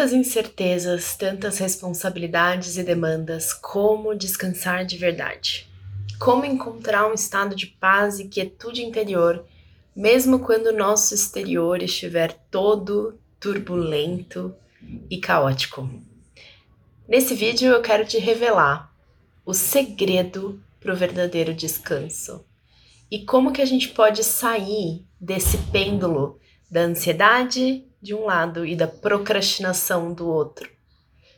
Tantas incertezas, tantas responsabilidades e demandas, como descansar de verdade? Como encontrar um estado de paz e quietude interior, mesmo quando o nosso exterior estiver todo turbulento e caótico? Nesse vídeo eu quero te revelar o segredo para o verdadeiro descanso e como que a gente pode sair desse pêndulo da ansiedade de um lado e da procrastinação do outro.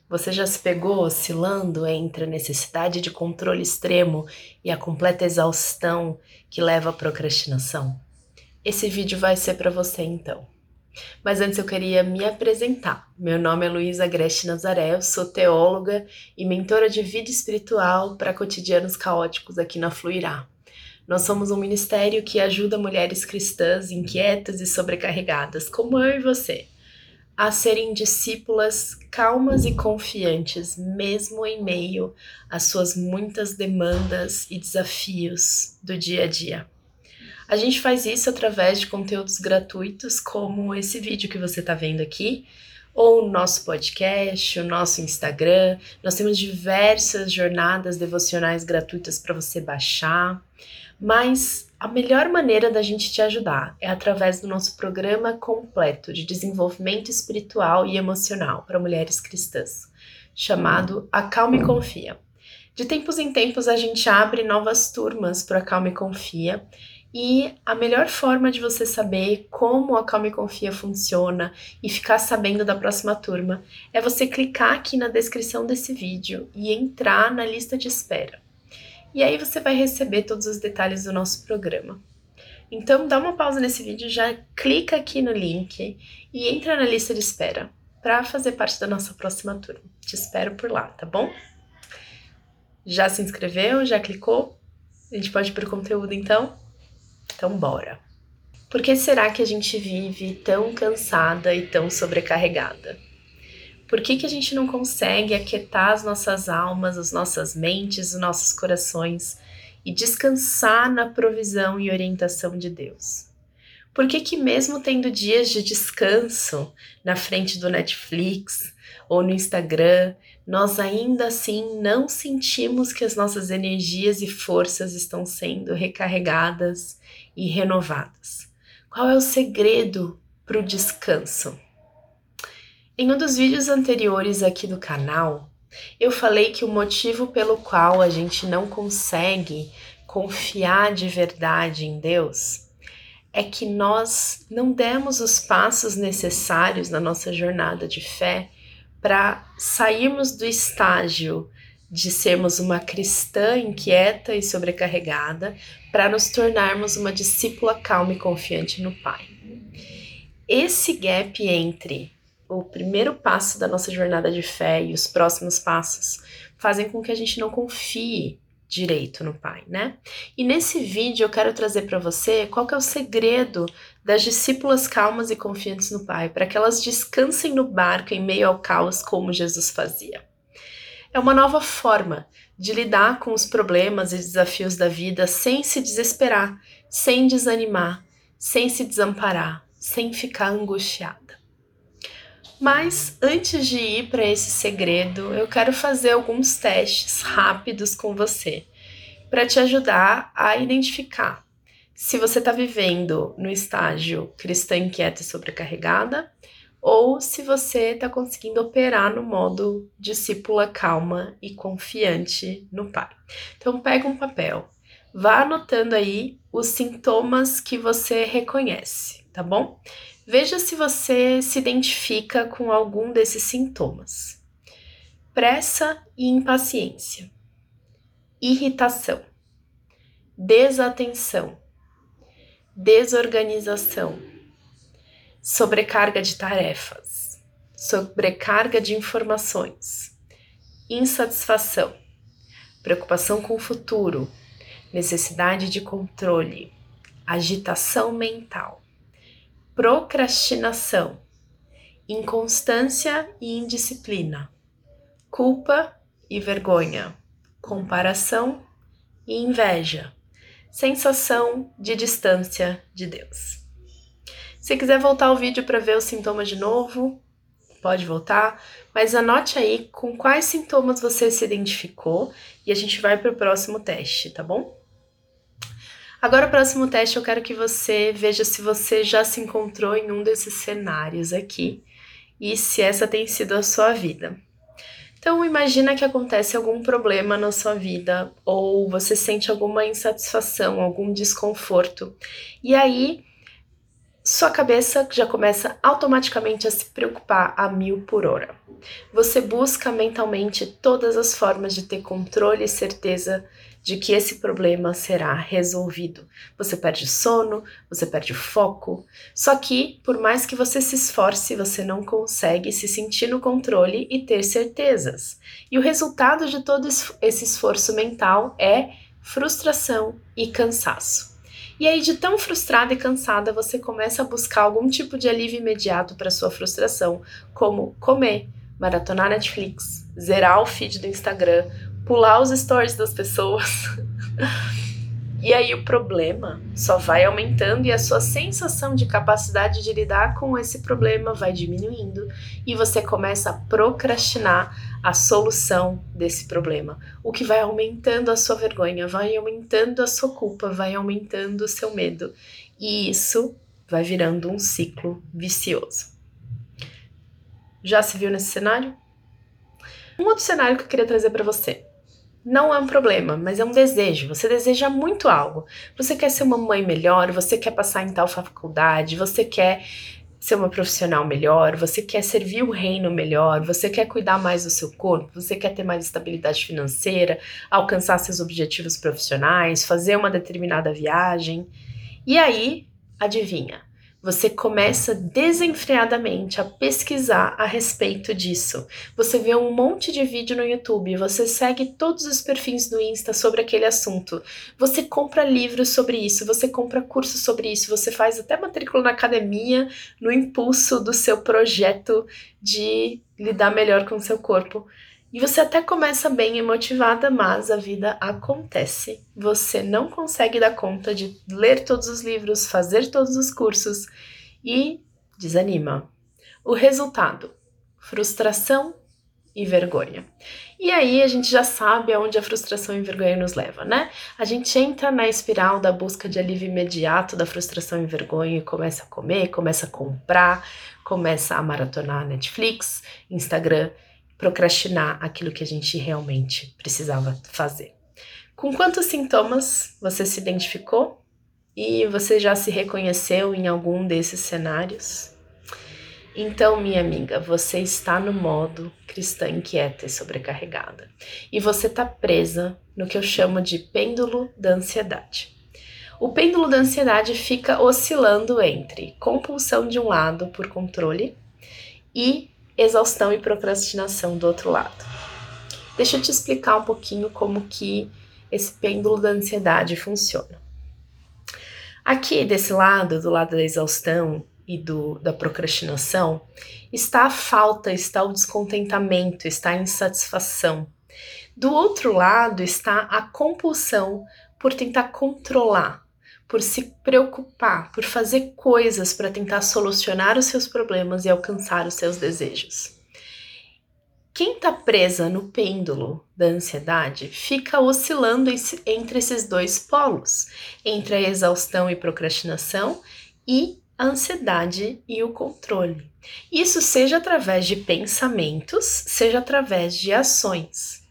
Você já se pegou oscilando entre a necessidade de controle extremo e a completa exaustão que leva à procrastinação? Esse vídeo vai ser para você então. Mas antes eu queria me apresentar. Meu nome é Luísa Agreste Nazaré, eu sou teóloga e mentora de vida espiritual para cotidianos caóticos aqui na Fluirá. Nós somos um ministério que ajuda mulheres cristãs inquietas e sobrecarregadas, como eu e você, a serem discípulas calmas e confiantes, mesmo em meio às suas muitas demandas e desafios do dia a dia. A gente faz isso através de conteúdos gratuitos, como esse vídeo que você está vendo aqui, ou o nosso podcast, o nosso Instagram. Nós temos diversas jornadas devocionais gratuitas para você baixar. Mas a melhor maneira da gente te ajudar é através do nosso programa completo de desenvolvimento espiritual e emocional para mulheres cristãs, chamado Acalme e Confia. De tempos em tempos a gente abre novas turmas para Acalme e Confia e a melhor forma de você saber como a Calma e Confia funciona e ficar sabendo da próxima turma é você clicar aqui na descrição desse vídeo e entrar na lista de espera. E aí você vai receber todos os detalhes do nosso programa. Então dá uma pausa nesse vídeo, já clica aqui no link e entra na lista de espera para fazer parte da nossa próxima turma. Te espero por lá, tá bom? Já se inscreveu? Já clicou? A gente pode ir pro conteúdo então? Então bora. Por que será que a gente vive tão cansada e tão sobrecarregada? Por que, que a gente não consegue aquietar as nossas almas, as nossas mentes, os nossos corações e descansar na provisão e orientação de Deus? Por que, que mesmo tendo dias de descanso na frente do Netflix ou no Instagram, nós ainda assim não sentimos que as nossas energias e forças estão sendo recarregadas e renovadas? Qual é o segredo para o descanso? Em um dos vídeos anteriores aqui do canal, eu falei que o motivo pelo qual a gente não consegue confiar de verdade em Deus é que nós não demos os passos necessários na nossa jornada de fé para sairmos do estágio de sermos uma cristã inquieta e sobrecarregada para nos tornarmos uma discípula calma e confiante no Pai. Esse gap entre o primeiro passo da nossa jornada de fé e os próximos passos fazem com que a gente não confie direito no Pai, né? E nesse vídeo eu quero trazer para você qual que é o segredo das discípulas calmas e confiantes no Pai, para que elas descansem no barco em meio ao caos como Jesus fazia. É uma nova forma de lidar com os problemas e desafios da vida sem se desesperar, sem desanimar, sem se desamparar, sem ficar angustiada. Mas antes de ir para esse segredo, eu quero fazer alguns testes rápidos com você para te ajudar a identificar se você está vivendo no estágio cristã inquieta e sobrecarregada ou se você está conseguindo operar no modo discípula calma e confiante no Pai. Então pega um papel, vá anotando aí os sintomas que você reconhece, tá bom? Veja se você se identifica com algum desses sintomas. Pressa e impaciência, irritação, desatenção, desorganização, sobrecarga de tarefas, sobrecarga de informações, insatisfação, preocupação com o futuro, necessidade de controle, agitação mental procrastinação, inconstância e indisciplina, culpa e vergonha, comparação e inveja, sensação de distância de Deus. Se quiser voltar ao vídeo para ver os sintomas de novo, pode voltar, mas anote aí com quais sintomas você se identificou e a gente vai para o próximo teste, tá bom? Agora, o próximo teste, eu quero que você veja se você já se encontrou em um desses cenários aqui e se essa tem sido a sua vida. Então, imagina que acontece algum problema na sua vida ou você sente alguma insatisfação, algum desconforto. E aí, sua cabeça já começa automaticamente a se preocupar a mil por hora. Você busca mentalmente todas as formas de ter controle e certeza de que esse problema será resolvido. Você perde sono, você perde foco. Só que, por mais que você se esforce, você não consegue se sentir no controle e ter certezas. E o resultado de todo esse esforço mental é frustração e cansaço. E aí, de tão frustrada e cansada, você começa a buscar algum tipo de alívio imediato para sua frustração, como comer, maratonar Netflix, zerar o feed do Instagram, pular os stories das pessoas. e aí o problema só vai aumentando e a sua sensação de capacidade de lidar com esse problema vai diminuindo e você começa a procrastinar a solução desse problema, o que vai aumentando a sua vergonha, vai aumentando a sua culpa, vai aumentando o seu medo. E isso vai virando um ciclo vicioso. Já se viu nesse cenário? Um outro cenário que eu queria trazer para você não é um problema, mas é um desejo. Você deseja muito algo. Você quer ser uma mãe melhor, você quer passar em tal faculdade, você quer ser uma profissional melhor, você quer servir o reino melhor, você quer cuidar mais do seu corpo, você quer ter mais estabilidade financeira, alcançar seus objetivos profissionais, fazer uma determinada viagem. E aí, adivinha? Você começa desenfreadamente a pesquisar a respeito disso. Você vê um monte de vídeo no YouTube, você segue todos os perfis do Insta sobre aquele assunto. Você compra livros sobre isso, você compra cursos sobre isso, você faz até matrícula na academia no impulso do seu projeto de lidar melhor com o seu corpo. E você até começa bem e motivada, mas a vida acontece. Você não consegue dar conta de ler todos os livros, fazer todos os cursos e desanima. O resultado: frustração e vergonha. E aí a gente já sabe aonde a frustração e vergonha nos leva, né? A gente entra na espiral da busca de alívio imediato da frustração e vergonha e começa a comer, começa a comprar, começa a maratonar Netflix, Instagram procrastinar aquilo que a gente realmente precisava fazer. Com quantos sintomas você se identificou e você já se reconheceu em algum desses cenários? Então, minha amiga, você está no modo cristã inquieta e sobrecarregada. E você está presa no que eu chamo de pêndulo da ansiedade. O pêndulo da ansiedade fica oscilando entre compulsão de um lado por controle e exaustão e procrastinação do outro lado. Deixa eu te explicar um pouquinho como que esse pêndulo da ansiedade funciona. Aqui desse lado, do lado da exaustão e do, da procrastinação, está a falta, está o descontentamento, está a insatisfação. Do outro lado está a compulsão por tentar controlar, por se preocupar, por fazer coisas para tentar solucionar os seus problemas e alcançar os seus desejos. Quem está presa no pêndulo da ansiedade fica oscilando entre esses dois polos, entre a exaustão e procrastinação e a ansiedade e o controle. Isso seja através de pensamentos, seja através de ações.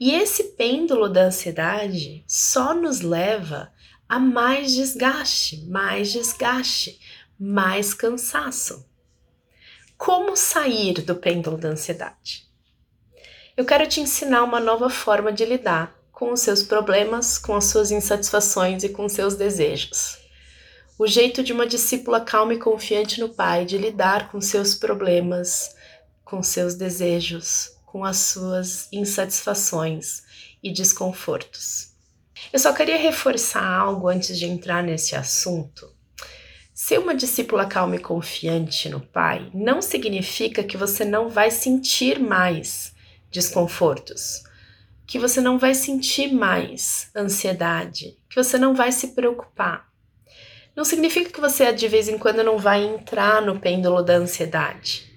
E esse pêndulo da ansiedade só nos leva a mais desgaste, mais desgaste, mais cansaço. Como sair do pêndulo da ansiedade? Eu quero te ensinar uma nova forma de lidar com os seus problemas, com as suas insatisfações e com seus desejos. O jeito de uma discípula calma e confiante no Pai de lidar com seus problemas, com seus desejos, com as suas insatisfações e desconfortos. Eu só queria reforçar algo antes de entrar nesse assunto. Ser uma discípula calma e confiante no Pai não significa que você não vai sentir mais desconfortos, que você não vai sentir mais ansiedade, que você não vai se preocupar. Não significa que você de vez em quando não vai entrar no pêndulo da ansiedade.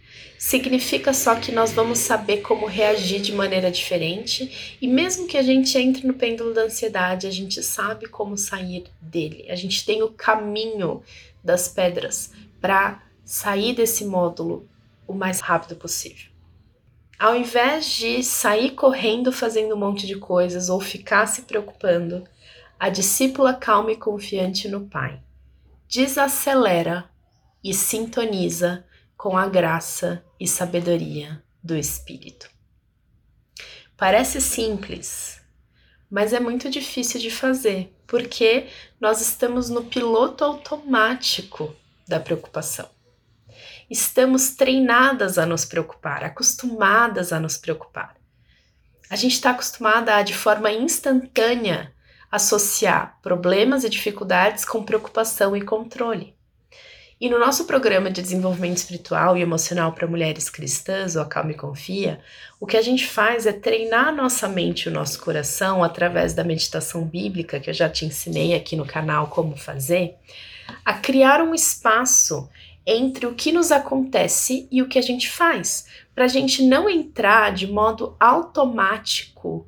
Significa só que nós vamos saber como reagir de maneira diferente e mesmo que a gente entre no pêndulo da ansiedade, a gente sabe como sair dele. A gente tem o caminho das pedras para sair desse módulo o mais rápido possível. Ao invés de sair correndo fazendo um monte de coisas ou ficar se preocupando, a discípula calma e confiante no Pai desacelera e sintoniza com a graça e sabedoria do Espírito. Parece simples, mas é muito difícil de fazer, porque nós estamos no piloto automático da preocupação. Estamos treinadas a nos preocupar, acostumadas a nos preocupar. A gente está acostumada a, de forma instantânea, associar problemas e dificuldades com preocupação e controle. E no nosso programa de desenvolvimento espiritual e emocional para mulheres cristãs, o Acalme Confia, o que a gente faz é treinar a nossa mente e o nosso coração através da meditação bíblica, que eu já te ensinei aqui no canal como fazer, a criar um espaço entre o que nos acontece e o que a gente faz, para a gente não entrar de modo automático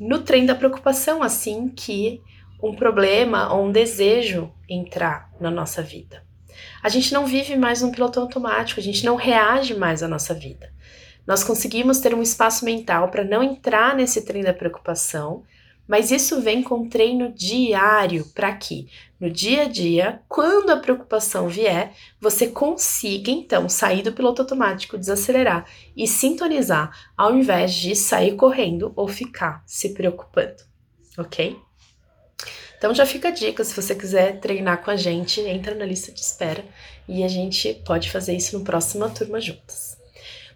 no trem da preocupação assim que um problema ou um desejo entrar na nossa vida. A gente não vive mais num piloto automático, a gente não reage mais à nossa vida. Nós conseguimos ter um espaço mental para não entrar nesse trem da preocupação, mas isso vem com treino diário para que, no dia a dia, quando a preocupação vier, você consiga então sair do piloto automático, desacelerar e sintonizar, ao invés de sair correndo ou ficar se preocupando, ok? Então já fica a dica, se você quiser treinar com a gente, entra na lista de espera e a gente pode fazer isso no próxima turma juntas.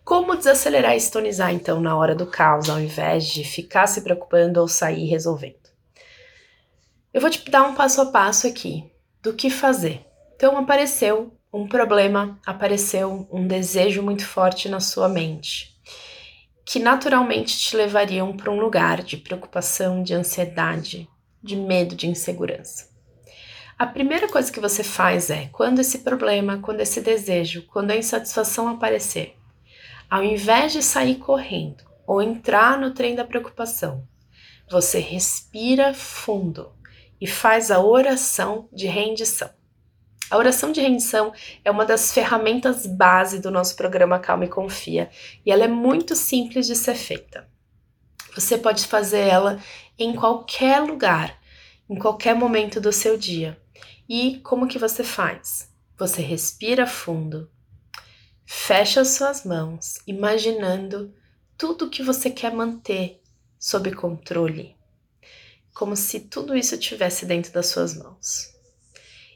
Como desacelerar e estonizar então na hora do caos, ao invés de ficar se preocupando ou sair resolvendo? Eu vou te dar um passo a passo aqui do que fazer. Então apareceu um problema, apareceu um desejo muito forte na sua mente, que naturalmente te levariam para um lugar de preocupação, de ansiedade, de medo, de insegurança. A primeira coisa que você faz é, quando esse problema, quando esse desejo, quando a insatisfação aparecer, ao invés de sair correndo ou entrar no trem da preocupação, você respira fundo e faz a oração de rendição. A oração de rendição é uma das ferramentas base do nosso programa Calma e Confia e ela é muito simples de ser feita. Você pode fazer ela em qualquer lugar, em qualquer momento do seu dia. E como que você faz? Você respira fundo, fecha suas mãos, imaginando tudo que você quer manter sob controle, como se tudo isso estivesse dentro das suas mãos.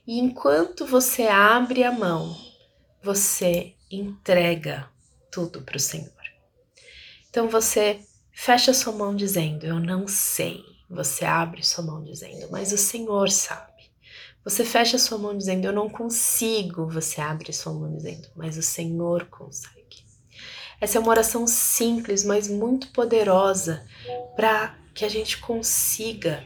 E enquanto você abre a mão, você entrega tudo para o Senhor. Então você Fecha sua mão dizendo: Eu não sei. Você abre sua mão dizendo: Mas o Senhor sabe. Você fecha sua mão dizendo: Eu não consigo. Você abre sua mão dizendo: Mas o Senhor consegue. Essa é uma oração simples, mas muito poderosa para que a gente consiga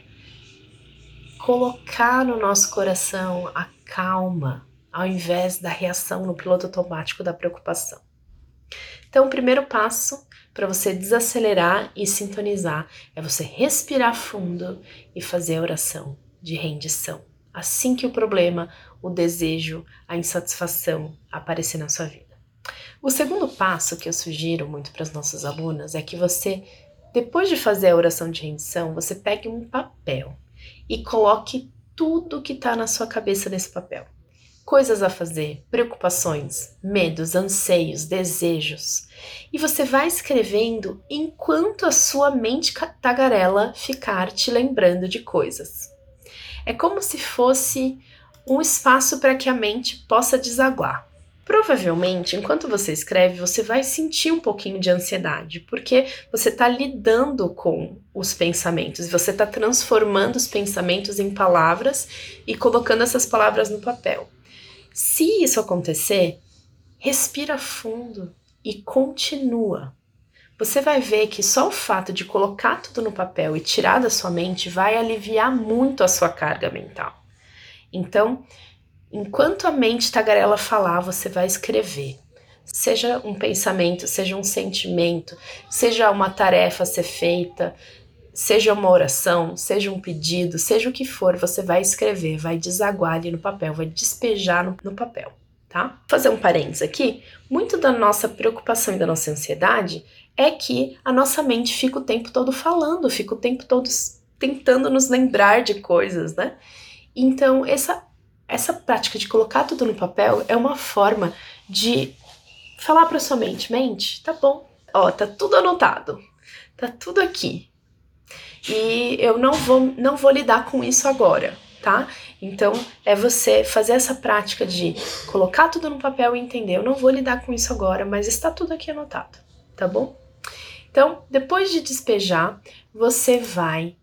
colocar no nosso coração a calma ao invés da reação no piloto automático da preocupação. Então, o primeiro passo para você desacelerar e sintonizar é você respirar fundo e fazer a oração de rendição. Assim que o problema, o desejo, a insatisfação aparecer na sua vida. O segundo passo que eu sugiro muito para as nossas alunas é que você, depois de fazer a oração de rendição, você pegue um papel e coloque tudo que está na sua cabeça nesse papel coisas a fazer, preocupações, medos, anseios, desejos. E você vai escrevendo enquanto a sua mente tagarela ficar te lembrando de coisas. É como se fosse um espaço para que a mente possa desaguar. Provavelmente, enquanto você escreve, você vai sentir um pouquinho de ansiedade, porque você está lidando com os pensamentos, você está transformando os pensamentos em palavras e colocando essas palavras no papel. Se isso acontecer, respira fundo e continua. Você vai ver que só o fato de colocar tudo no papel e tirar da sua mente vai aliviar muito a sua carga mental. Então, enquanto a mente tagarela falar, você vai escrever. seja um pensamento, seja um sentimento, seja uma tarefa a ser feita, seja uma oração, seja um pedido, seja o que for, você vai escrever, vai desaguar ali no papel, vai despejar no, no papel, tá? Fazer um parênteses aqui. Muito da nossa preocupação e da nossa ansiedade é que a nossa mente fica o tempo todo falando, fica o tempo todo tentando nos lembrar de coisas, né? Então, essa, essa prática de colocar tudo no papel é uma forma de falar para sua mente, mente, tá bom, ó, tá tudo anotado, tá tudo aqui. E eu não vou, não vou lidar com isso agora, tá? Então é você fazer essa prática de colocar tudo no papel e entender, eu não vou lidar com isso agora, mas está tudo aqui anotado, tá bom? Então, depois de despejar, você vai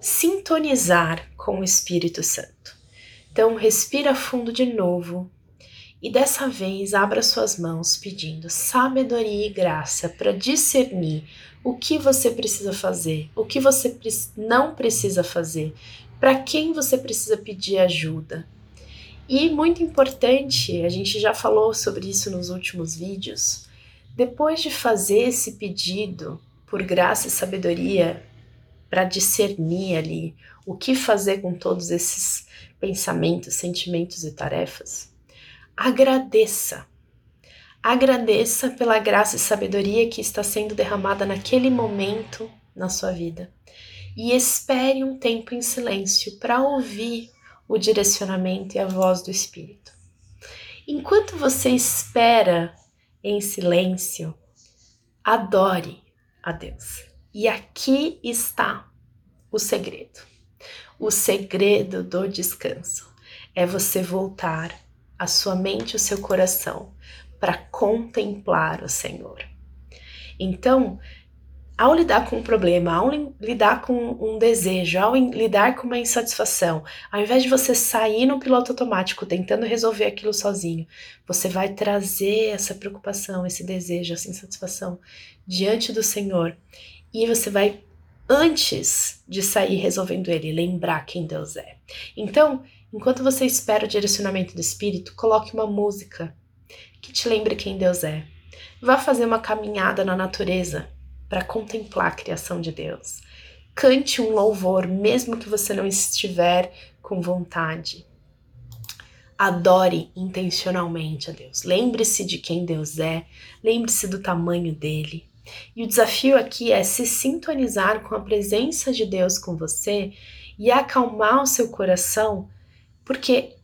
sintonizar com o Espírito Santo. Então, respira fundo de novo e dessa vez abra suas mãos pedindo sabedoria e graça para discernir o que você precisa fazer, o que você não precisa fazer, para quem você precisa pedir ajuda. E muito importante, a gente já falou sobre isso nos últimos vídeos, depois de fazer esse pedido por graça e sabedoria para discernir ali o que fazer com todos esses pensamentos, sentimentos e tarefas, agradeça. Agradeça pela graça e sabedoria que está sendo derramada naquele momento na sua vida. E espere um tempo em silêncio para ouvir o direcionamento e a voz do Espírito. Enquanto você espera em silêncio, adore a Deus. E aqui está o segredo. O segredo do descanso é você voltar a sua mente e o seu coração para contemplar o Senhor. Então, ao lidar com um problema, ao lidar com um desejo, ao lidar com uma insatisfação, ao invés de você sair no piloto automático tentando resolver aquilo sozinho, você vai trazer essa preocupação, esse desejo, essa insatisfação diante do Senhor e você vai, antes de sair resolvendo ele, lembrar quem Deus é. Então, Enquanto você espera o direcionamento do Espírito, coloque uma música que te lembre quem Deus é. Vá fazer uma caminhada na natureza para contemplar a criação de Deus. Cante um louvor, mesmo que você não estiver com vontade. Adore intencionalmente a Deus. Lembre-se de quem Deus é, lembre-se do tamanho dele. E o desafio aqui é se sintonizar com a presença de Deus com você e acalmar o seu coração porque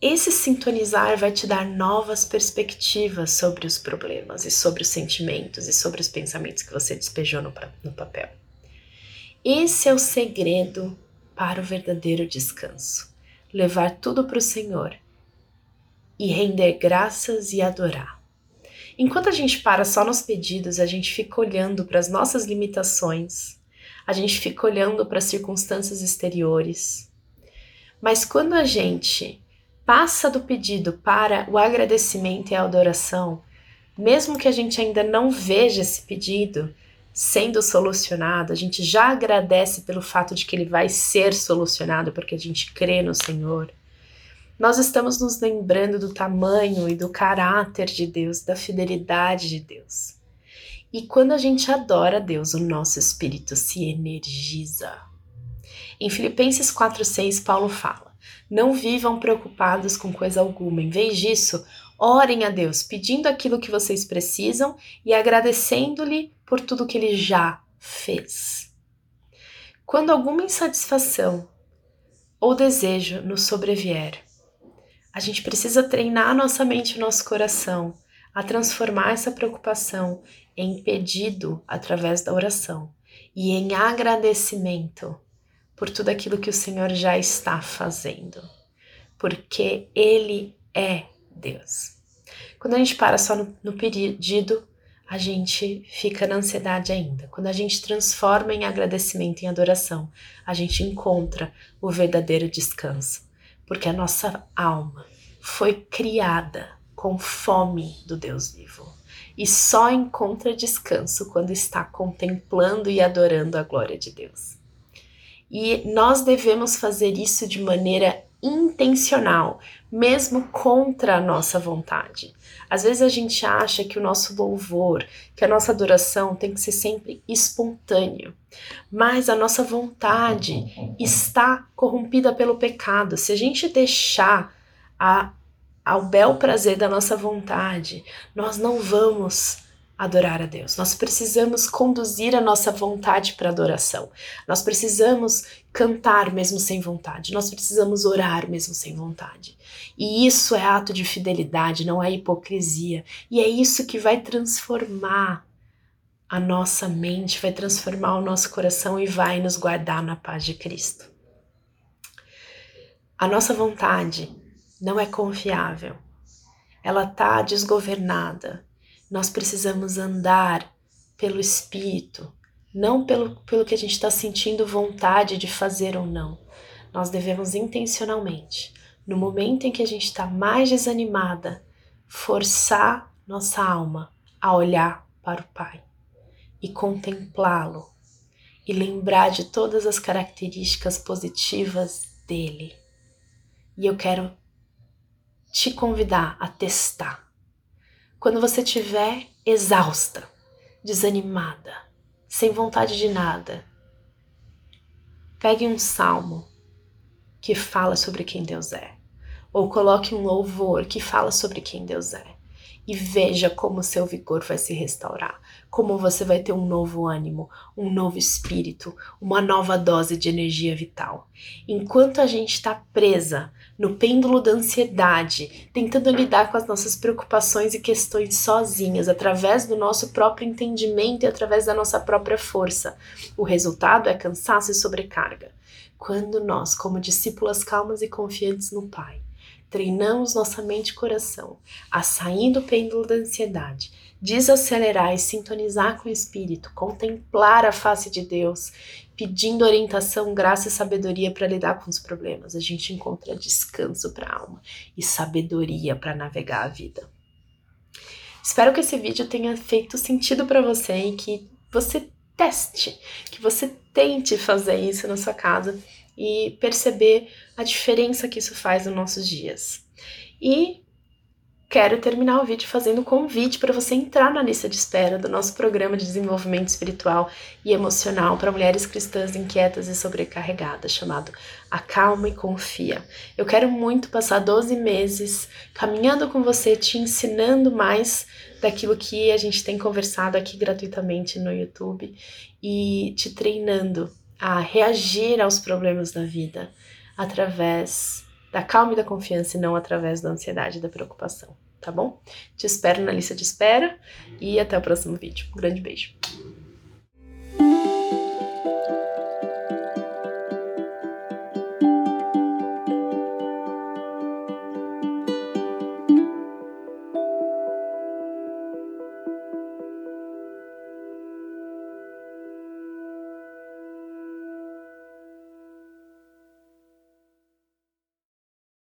esse sintonizar vai te dar novas perspectivas sobre os problemas e sobre os sentimentos e sobre os pensamentos que você despejou no, no papel. Esse é o segredo para o verdadeiro descanso: levar tudo para o Senhor e render graças e adorar. Enquanto a gente para só nos pedidos, a gente fica olhando para as nossas limitações, a gente fica olhando para as circunstâncias exteriores, mas quando a gente passa do pedido para o agradecimento e a adoração, mesmo que a gente ainda não veja esse pedido sendo solucionado, a gente já agradece pelo fato de que ele vai ser solucionado porque a gente crê no Senhor. Nós estamos nos lembrando do tamanho e do caráter de Deus, da fidelidade de Deus. E quando a gente adora Deus, o nosso espírito se energiza. Em Filipenses 4,6, Paulo fala: Não vivam preocupados com coisa alguma, em vez disso, orem a Deus, pedindo aquilo que vocês precisam e agradecendo-lhe por tudo que ele já fez. Quando alguma insatisfação ou desejo nos sobrevier, a gente precisa treinar nossa mente e nosso coração a transformar essa preocupação em pedido através da oração e em agradecimento por tudo aquilo que o Senhor já está fazendo, porque Ele é Deus. Quando a gente para só no, no pedido, a gente fica na ansiedade ainda. Quando a gente transforma em agradecimento, em adoração, a gente encontra o verdadeiro descanso, porque a nossa alma foi criada com fome do Deus vivo e só encontra descanso quando está contemplando e adorando a glória de Deus. E nós devemos fazer isso de maneira intencional, mesmo contra a nossa vontade. Às vezes a gente acha que o nosso louvor, que a nossa adoração tem que ser sempre espontâneo, mas a nossa vontade está corrompida pelo pecado. Se a gente deixar a, ao bel prazer da nossa vontade, nós não vamos adorar a Deus. Nós precisamos conduzir a nossa vontade para adoração. Nós precisamos cantar mesmo sem vontade. Nós precisamos orar mesmo sem vontade. E isso é ato de fidelidade, não é hipocrisia. E é isso que vai transformar a nossa mente, vai transformar o nosso coração e vai nos guardar na paz de Cristo. A nossa vontade não é confiável. Ela está desgovernada, nós precisamos andar pelo Espírito, não pelo, pelo que a gente está sentindo vontade de fazer ou não. Nós devemos intencionalmente, no momento em que a gente está mais desanimada, forçar nossa alma a olhar para o Pai e contemplá-lo e lembrar de todas as características positivas dele. E eu quero te convidar a testar quando você estiver exausta, desanimada, sem vontade de nada, pegue um salmo que fala sobre quem Deus é, ou coloque um louvor que fala sobre quem Deus é. E veja como seu vigor vai se restaurar, como você vai ter um novo ânimo, um novo espírito, uma nova dose de energia vital. Enquanto a gente está presa no pêndulo da ansiedade, tentando lidar com as nossas preocupações e questões sozinhas, através do nosso próprio entendimento e através da nossa própria força, o resultado é cansaço e sobrecarga. Quando nós, como discípulas calmas e confiantes no Pai, treinamos nossa mente e coração a sair do pêndulo da ansiedade, desacelerar e sintonizar com o Espírito, contemplar a face de Deus, pedindo orientação, graça e sabedoria para lidar com os problemas. A gente encontra descanso para a alma e sabedoria para navegar a vida. Espero que esse vídeo tenha feito sentido para você e que você teste, que você tente fazer isso na sua casa e perceber a diferença que isso faz nos nossos dias. E quero terminar o vídeo fazendo um convite para você entrar na lista de espera do nosso programa de desenvolvimento espiritual e emocional para mulheres cristãs inquietas e sobrecarregadas, chamado Acalma e Confia. Eu quero muito passar 12 meses caminhando com você, te ensinando mais daquilo que a gente tem conversado aqui gratuitamente no YouTube e te treinando a reagir aos problemas da vida através da calma e da confiança e não através da ansiedade e da preocupação, tá bom? Te espero na lista de espera e até o próximo vídeo. Um grande beijo.